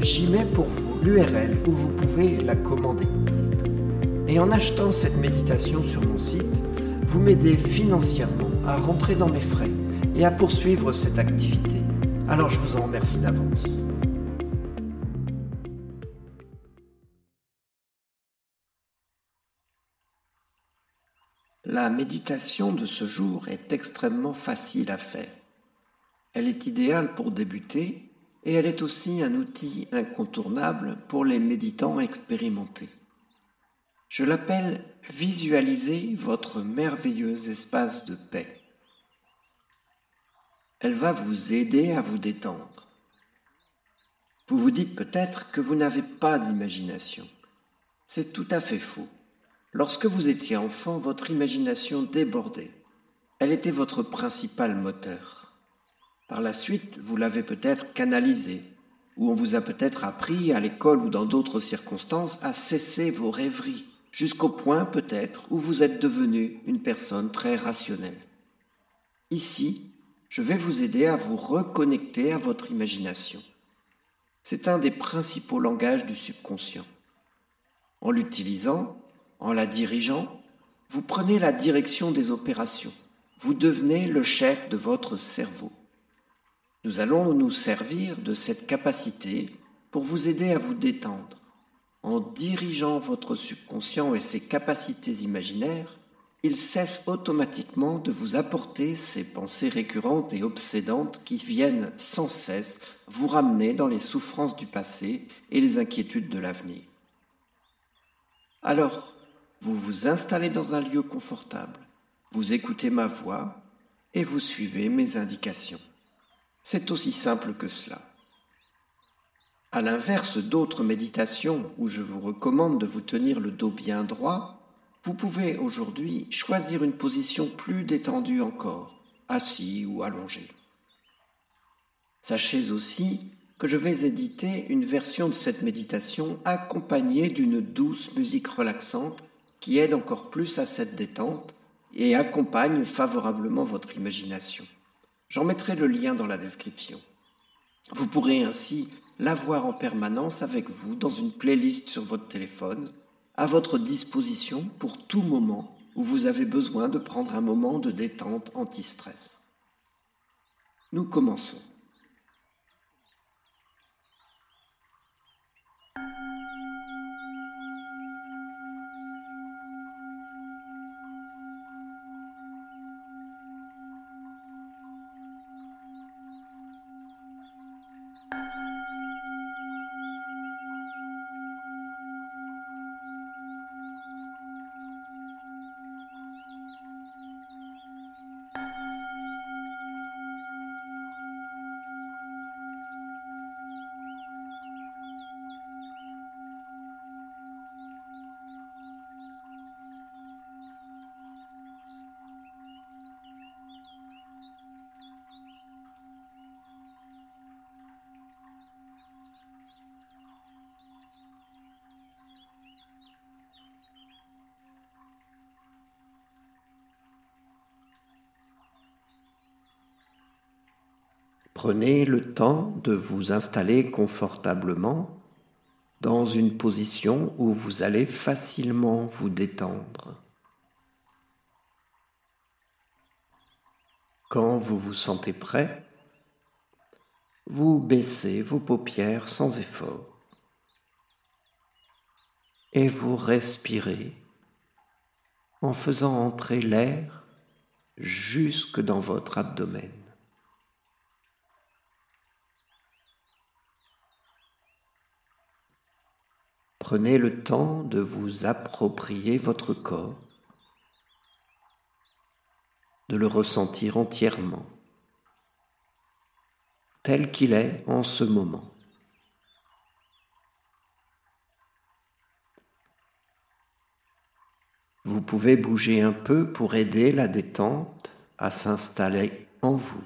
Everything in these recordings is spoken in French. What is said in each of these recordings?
j'y mets pour vous l'URL où vous pouvez la commander. Et en achetant cette méditation sur mon site, vous m'aidez financièrement à rentrer dans mes frais et à poursuivre cette activité. Alors je vous en remercie d'avance. La méditation de ce jour est extrêmement facile à faire. Elle est idéale pour débuter et elle est aussi un outil incontournable pour les méditants expérimentés. Je l'appelle Visualiser votre merveilleux espace de paix. Elle va vous aider à vous détendre. Vous vous dites peut-être que vous n'avez pas d'imagination. C'est tout à fait faux. Lorsque vous étiez enfant, votre imagination débordait. Elle était votre principal moteur. Par la suite, vous l'avez peut-être canalisée, ou on vous a peut-être appris à l'école ou dans d'autres circonstances à cesser vos rêveries, jusqu'au point peut-être où vous êtes devenu une personne très rationnelle. Ici, je vais vous aider à vous reconnecter à votre imagination. C'est un des principaux langages du subconscient. En l'utilisant, en la dirigeant, vous prenez la direction des opérations. Vous devenez le chef de votre cerveau. Nous allons nous servir de cette capacité pour vous aider à vous détendre. En dirigeant votre subconscient et ses capacités imaginaires, il cesse automatiquement de vous apporter ces pensées récurrentes et obsédantes qui viennent sans cesse vous ramener dans les souffrances du passé et les inquiétudes de l'avenir. Alors, vous vous installez dans un lieu confortable, vous écoutez ma voix et vous suivez mes indications. C'est aussi simple que cela. À l'inverse d'autres méditations où je vous recommande de vous tenir le dos bien droit, vous pouvez aujourd'hui choisir une position plus détendue encore, assis ou allongé. Sachez aussi que je vais éditer une version de cette méditation accompagnée d'une douce musique relaxante qui aide encore plus à cette détente et accompagne favorablement votre imagination. J'en mettrai le lien dans la description. Vous pourrez ainsi l'avoir en permanence avec vous dans une playlist sur votre téléphone, à votre disposition pour tout moment où vous avez besoin de prendre un moment de détente anti-stress. Nous commençons. Prenez le temps de vous installer confortablement dans une position où vous allez facilement vous détendre. Quand vous vous sentez prêt, vous baissez vos paupières sans effort et vous respirez en faisant entrer l'air jusque dans votre abdomen. Prenez le temps de vous approprier votre corps, de le ressentir entièrement, tel qu'il est en ce moment. Vous pouvez bouger un peu pour aider la détente à s'installer en vous.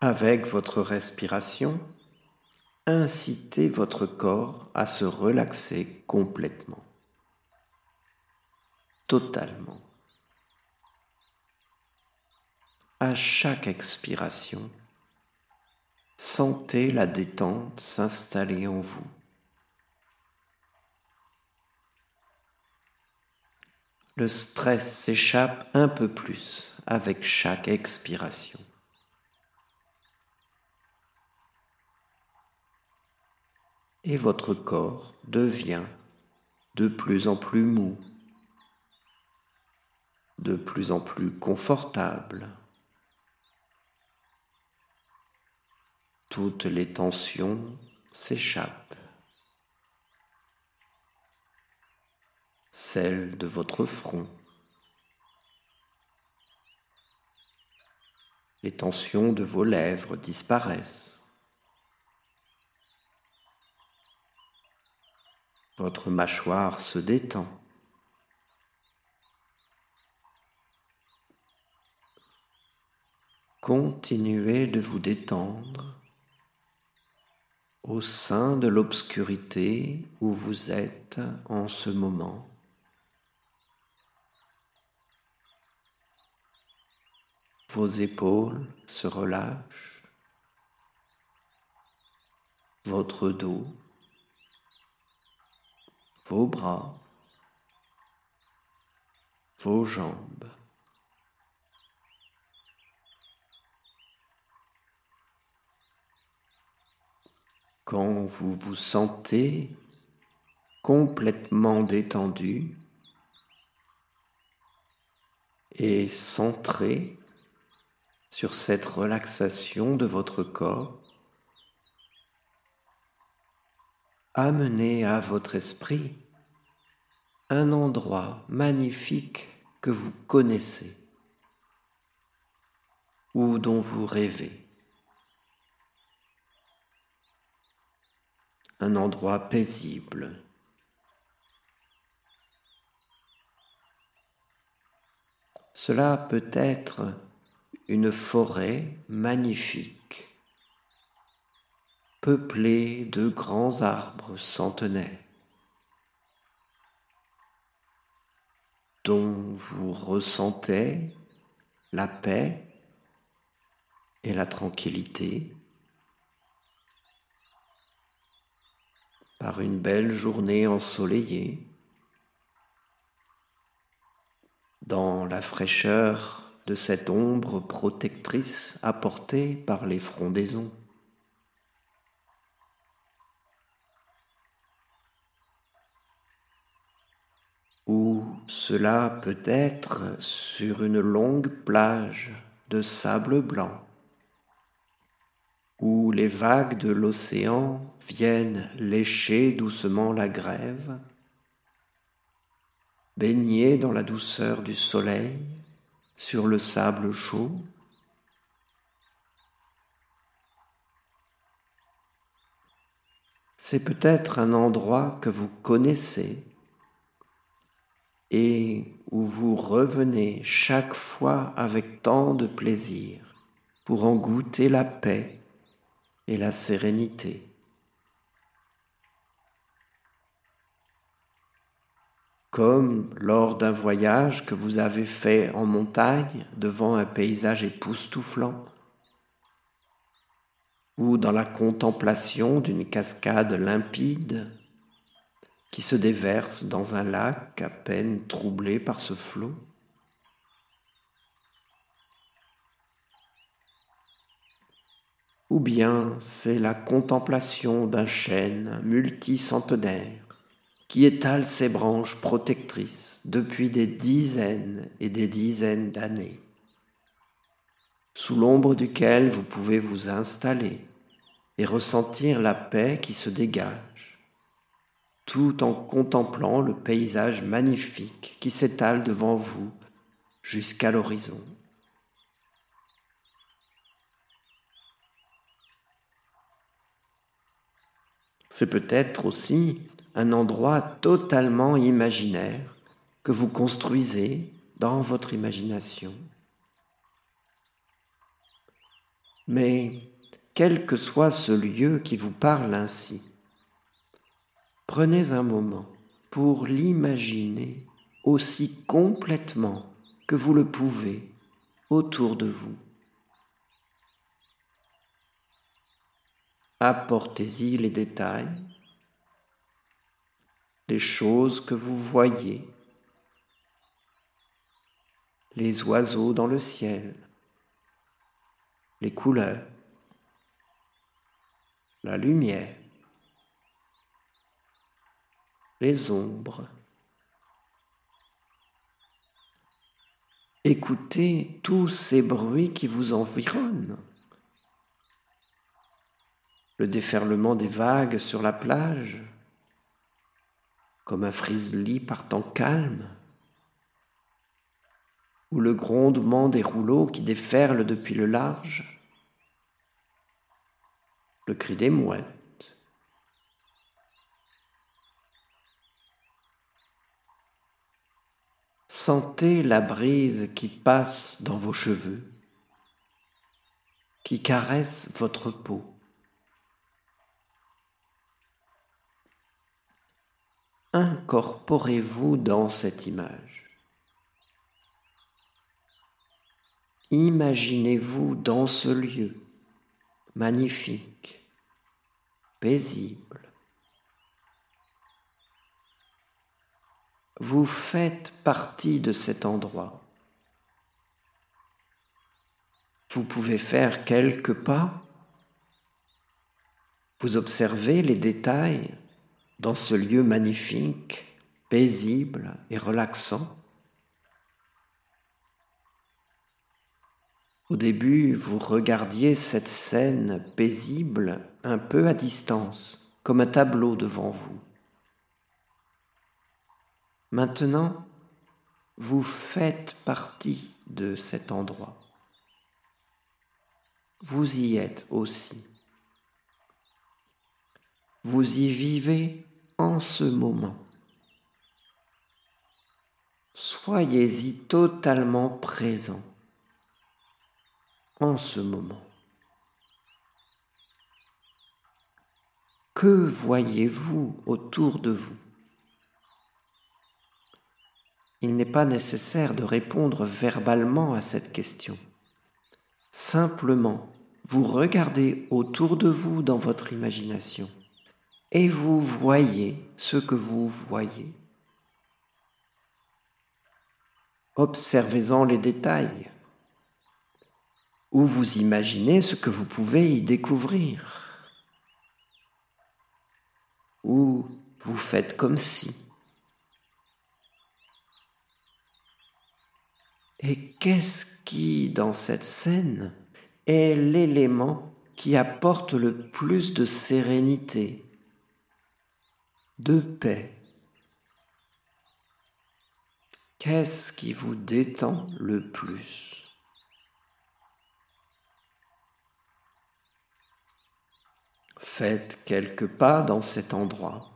Avec votre respiration, incitez votre corps à se relaxer complètement, totalement. À chaque expiration, sentez la détente s'installer en vous. Le stress s'échappe un peu plus avec chaque expiration. Et votre corps devient de plus en plus mou, de plus en plus confortable. Toutes les tensions s'échappent. Celles de votre front. Les tensions de vos lèvres disparaissent. Votre mâchoire se détend. Continuez de vous détendre au sein de l'obscurité où vous êtes en ce moment. Vos épaules se relâchent, votre dos vos bras, vos jambes. Quand vous vous sentez complètement détendu et centré sur cette relaxation de votre corps, amenez à votre esprit un endroit magnifique que vous connaissez ou dont vous rêvez. Un endroit paisible. Cela peut être une forêt magnifique peuplée de grands arbres centenaires, dont vous ressentez la paix et la tranquillité par une belle journée ensoleillée, dans la fraîcheur de cette ombre protectrice apportée par les frondaisons. ou cela peut être sur une longue plage de sable blanc, où les vagues de l'océan viennent lécher doucement la grève, baigner dans la douceur du soleil sur le sable chaud, C'est peut-être un endroit que vous connaissez et où vous revenez chaque fois avec tant de plaisir pour en goûter la paix et la sérénité. comme lors d'un voyage que vous avez fait en montagne devant un paysage époustouflant, ou dans la contemplation d'une cascade limpide qui se déverse dans un lac à peine troublé par ce flot. Ou bien c'est la contemplation d'un chêne multicentenaire qui étale ses branches protectrices depuis des dizaines et des dizaines d'années, sous l'ombre duquel vous pouvez vous installer et ressentir la paix qui se dégage, tout en contemplant le paysage magnifique qui s'étale devant vous jusqu'à l'horizon. C'est peut-être aussi un endroit totalement imaginaire que vous construisez dans votre imagination. Mais quel que soit ce lieu qui vous parle ainsi, prenez un moment pour l'imaginer aussi complètement que vous le pouvez autour de vous. Apportez-y les détails les choses que vous voyez, les oiseaux dans le ciel, les couleurs, la lumière, les ombres. Écoutez tous ces bruits qui vous environnent. Le déferlement des vagues sur la plage, comme un friseli partant calme, ou le grondement des rouleaux qui déferlent depuis le large, le cri des mouettes. Sentez la brise qui passe dans vos cheveux, qui caresse votre peau. incorporez-vous dans cette image. Imaginez-vous dans ce lieu magnifique, paisible. Vous faites partie de cet endroit. Vous pouvez faire quelques pas. Vous observez les détails dans ce lieu magnifique, paisible et relaxant. Au début, vous regardiez cette scène paisible un peu à distance, comme un tableau devant vous. Maintenant, vous faites partie de cet endroit. Vous y êtes aussi. Vous y vivez en ce moment. Soyez-y totalement présent en ce moment. Que voyez-vous autour de vous? Il n'est pas nécessaire de répondre verbalement à cette question. Simplement, vous regardez autour de vous dans votre imagination et vous voyez ce que vous voyez. Observez-en les détails, ou vous imaginez ce que vous pouvez y découvrir, ou vous faites comme si. Et qu'est-ce qui, dans cette scène, est l'élément qui apporte le plus de sérénité de paix? Qu'est-ce qui vous détend le plus? Faites quelques pas dans cet endroit.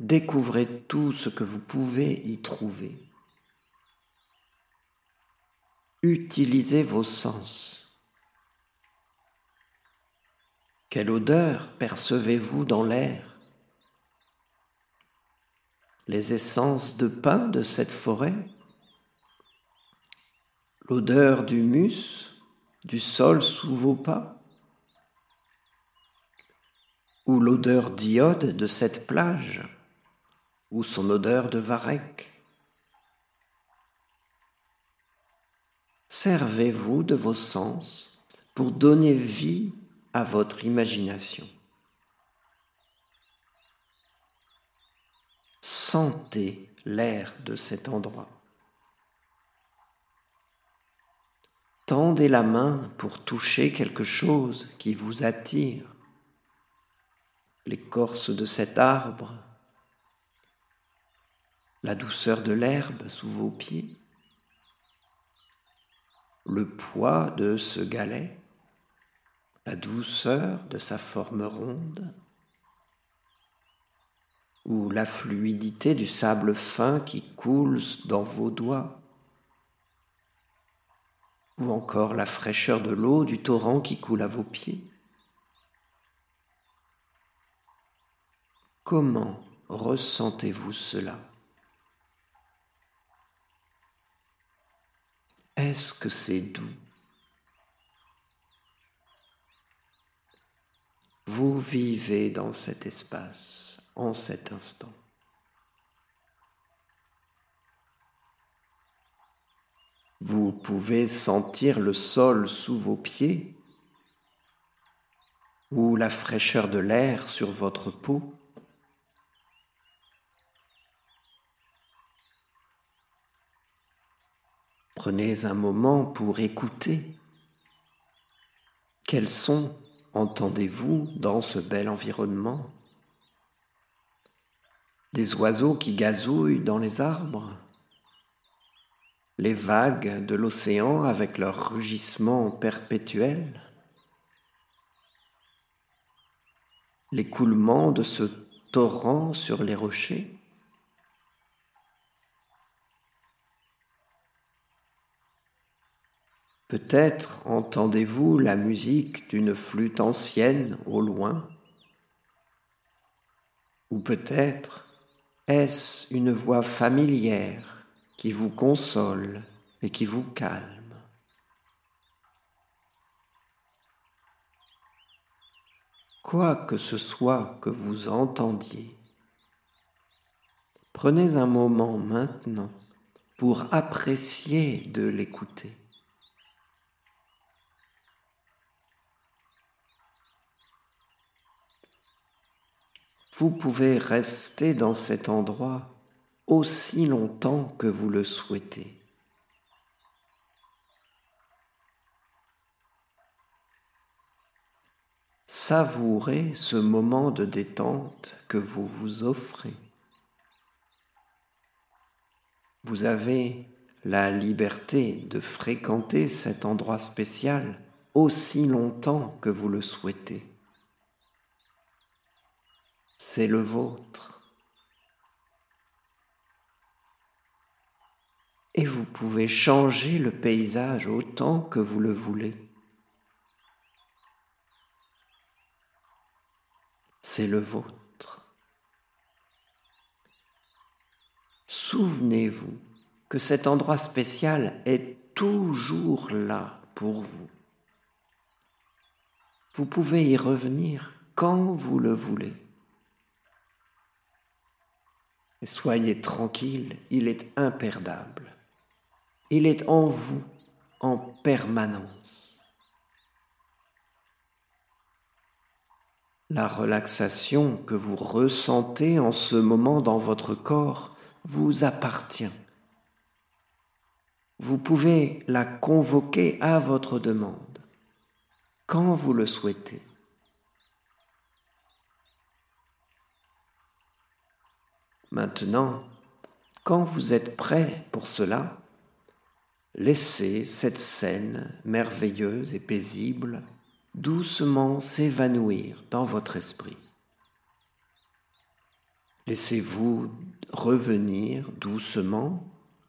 Découvrez tout ce que vous pouvez y trouver. Utilisez vos sens. Quelle odeur percevez-vous dans l'air? Les essences de pin de cette forêt, l'odeur du mus, du sol sous vos pas, ou l'odeur d'iode de cette plage, ou son odeur de varech. Servez-vous de vos sens pour donner vie à votre imagination. Sentez l'air de cet endroit. Tendez la main pour toucher quelque chose qui vous attire. L'écorce de cet arbre, la douceur de l'herbe sous vos pieds, le poids de ce galet, la douceur de sa forme ronde, ou la fluidité du sable fin qui coule dans vos doigts, ou encore la fraîcheur de l'eau du torrent qui coule à vos pieds. Comment ressentez-vous cela? Est-ce que c'est doux? Vous vivez dans cet espace, en cet instant. Vous pouvez sentir le sol sous vos pieds ou la fraîcheur de l'air sur votre peau. Prenez un moment pour écouter. Quels sont entendez-vous dans ce bel environnement? Des oiseaux qui gazouillent dans les arbres? Les vagues de l'océan avec leur rugissement perpétuel? L'écoulement de ce torrent sur les rochers? Peut-être entendez-vous la musique d'une flûte ancienne au loin, ou peut-être est-ce une voix familière qui vous console et qui vous calme? Quoi que ce soit que vous entendiez, prenez un moment maintenant pour apprécier de l'écouter. Vous pouvez rester dans cet endroit aussi longtemps que vous le souhaitez. Savourez ce moment de détente que vous vous offrez. Vous avez la liberté de fréquenter cet endroit spécial aussi longtemps que vous le souhaitez c'est le vôtre. Et vous pouvez changer le paysage autant que vous le voulez. C'est le vôtre. Souvenez-vous que cet endroit spécial est toujours là pour vous. Vous pouvez y revenir quand vous le voulez soyez tranquille, il est imperdable. Il est en vous en permanence. La relaxation que vous ressentez en ce moment dans votre corps vous appartient. Vous pouvez la convoquer à votre demande, quand vous le souhaitez. Maintenant, quand vous êtes prêt pour cela, laissez cette scène merveilleuse et paisible doucement s'évanouir dans votre esprit. Laissez-vous revenir doucement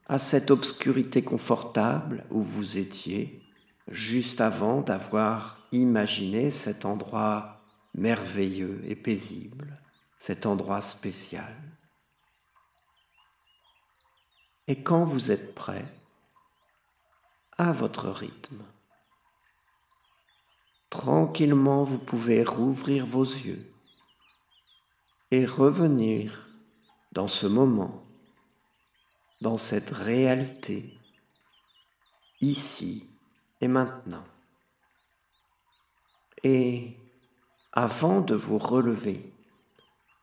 à cette obscurité confortable où vous étiez juste avant d'avoir imaginé cet endroit merveilleux et paisible, cet endroit spécial. Et quand vous êtes prêt, à votre rythme, tranquillement vous pouvez rouvrir vos yeux et revenir dans ce moment, dans cette réalité, ici et maintenant. Et avant de vous relever,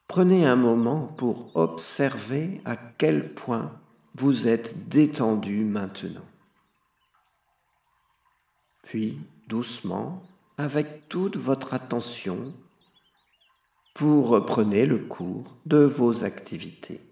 prenez un moment pour observer à quel point vous êtes détendu maintenant. Puis, doucement, avec toute votre attention, vous reprenez le cours de vos activités.